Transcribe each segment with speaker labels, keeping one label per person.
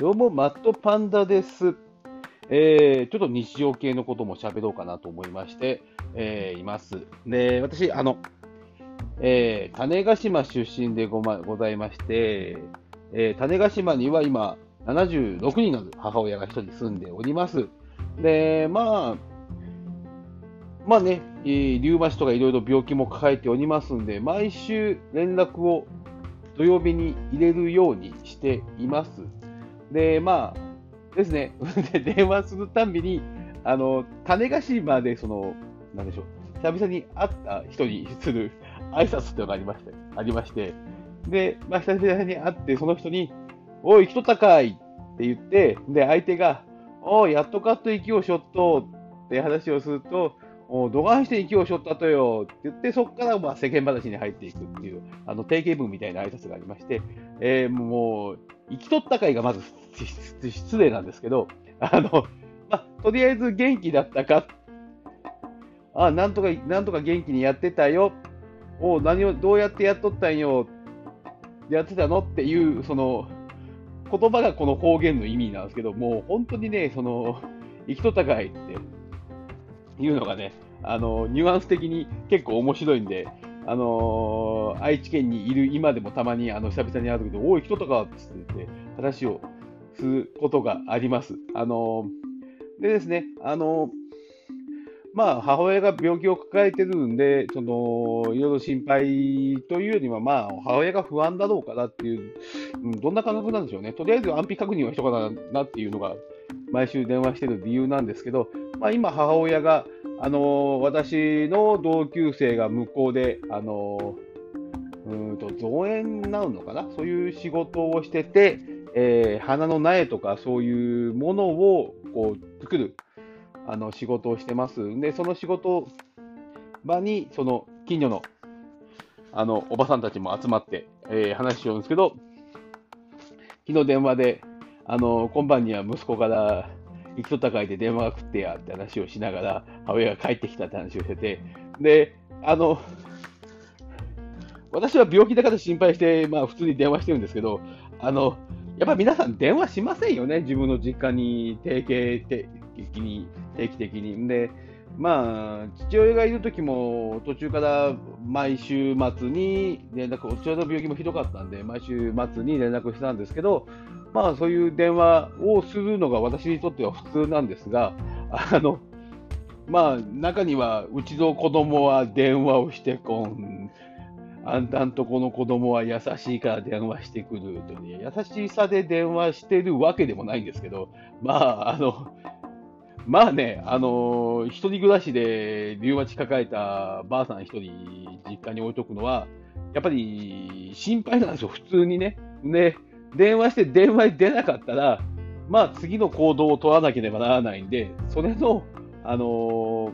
Speaker 1: どうも、マットパンダです。えー、ちょっと日常系のことも喋ろうかなと思いまして、えー、います。で、私、あの、えー、種子島出身でご,、ま、ございまして、えー、種子島には今、76人の母親が1人住んでおります。で、まあ、まあね、リウマチとかいろいろ病気も抱えておりますんで、毎週連絡を土曜日に入れるようにしています。で、まあ、ですね、電話するたんびに、あの、種子島で、その、なんでしょう、久々に会った人にする挨拶っていうのがありまして、ありまして、で、まあ、久々に会って、その人に、おい、人高いって言って、で、相手が、おい、やっとかっと息をしょっとって話をすると、おどがんして息をしょったとよ。って言って、そこからまあ世間話に入っていくっていう、あの定型文みたいな挨拶がありまして、えー、もう、生きとった会がまず失礼なんですけど、あの、まあ、とりあえず元気だったか、あ、なんとか、なんとか元気にやってたよ、お何を、どうやってやっとったんよ、やってたの？っていう、その、言葉がこの方言の意味なんですけど、もう本当にね、その、生きとったかいっていうのがね、あの、ニュアンス的に結構面白いんで、あのー、愛知県にいる今でもたまにあの久々に会うときに、おい、人とかっつって話をすることがあります。あのー、でですね、あのー、まあ、母親が病気を抱えてるんで、その、いろいろ心配というよりは、まあ、母親が不安だろうかなっていう、うん、どんな感覚なんでしょうね。とりあえず安否確認はしとかななっていうのが、毎週電話してる理由なんですけど、まあ、今、母親が、あの私の同級生が向こうで、あのうんと造園なのかな、そういう仕事をしてて、えー、花の苗とかそういうものをこう作るあの仕事をしてますん。で、その仕事場に、その近所のあのおばさんたちも集まって、えー、話しようんですけど、昨日電話で、あの今晩には息子から、行きとったかいで電話が来ってやって話をしながら、母親が帰ってきたって話をしてて、で、あの、私は病気だから心配して、まあ普通に電話してるんですけど、あの、やっぱ皆さん電話しませんよね、自分の実家に定期的に、定期的に。で、まあ、父親がいる時も途中から毎週末に連絡、父親の病気もひどかったんで、毎週末に連絡したんですけど、まあそういう電話をするのが私にとっては普通なんですが、あの、まあ中には、うちの子供は電話をしてこん、あんたんとこの子供は優しいから電話してくるとね、優しさで電話してるわけでもないんですけど、まあ、あの、まあね、あの一人暮らしでリウマチ抱えたばあさん一人実家に置いとくのは、やっぱり心配なんですよ、普通にね。ね、電話して電話に出なかったら、まあ次の行動を取らなければならないんで、それの、あのー、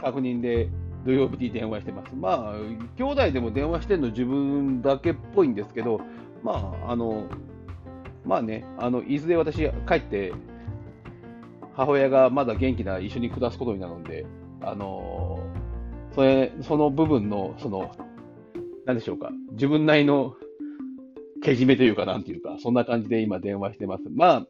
Speaker 1: 確認で土曜日に電話してます。まあ、兄弟でも電話してるの自分だけっぽいんですけど、まあ、あの、まあね、あの、いずれ私帰って、母親がまだ元気な一緒に暮らすことになるんで、あのー、それ、その部分の、その、なんでしょうか、自分なりのけじめというか、なんていうか、そんな感じで今電話してます。まあ、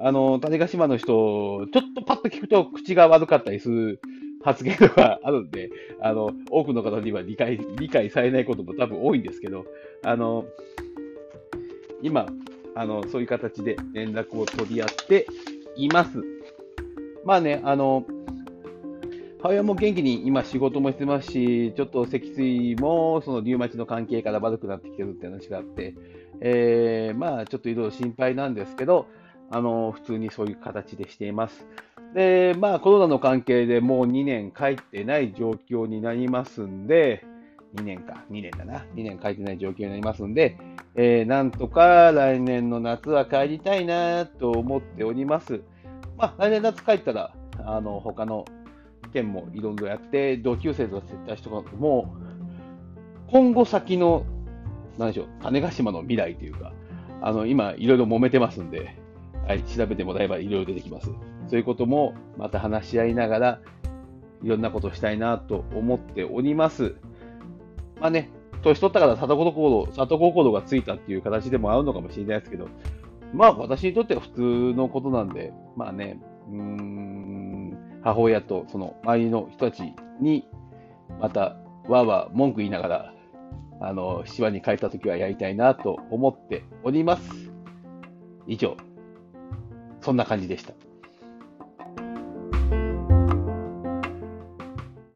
Speaker 1: あの、種子島の人、ちょっとパッと聞くと口が悪かったりする発言があるんで、あの、多くの方には理解、理解されないことも多分多いんですけど、あの、今、あの、そういう形で連絡を取り合っています。まあね、あの、母親も元気に今仕事もしてますし、ちょっと脊椎もそのリウマチの関係から悪くなってきてるって話があって、えー、まあちょっといろいろ心配なんですけど、あの、普通にそういう形でしています。で、まあコロナの関係でもう2年帰ってない状況になりますんで、2年か、2年だな、2年帰ってない状況になりますんで、えー、なんとか来年の夏は帰りたいなと思っております。まあ来年夏帰ったら、あの、他の県もいろいろやって、同級生と接待した人も、今後先の、何でしょう、種子島の未来というか、あの、今、いろいろ揉めてますんで、はい、調べてもらえばいろいろ出てきます。そういうこともまた話し合いながら、いろんなことをしたいなと思っております。まあね、年取ったから里心、里心がついたっていう形でもあるのかもしれないですけど、まあ私にとっては普通のことなんで、まあね、うん、母親とその周りの人たちに、また、わーわー文句言いながら、あの、芝に帰った時はやりたいなと思っております。以上、そんな感じでした。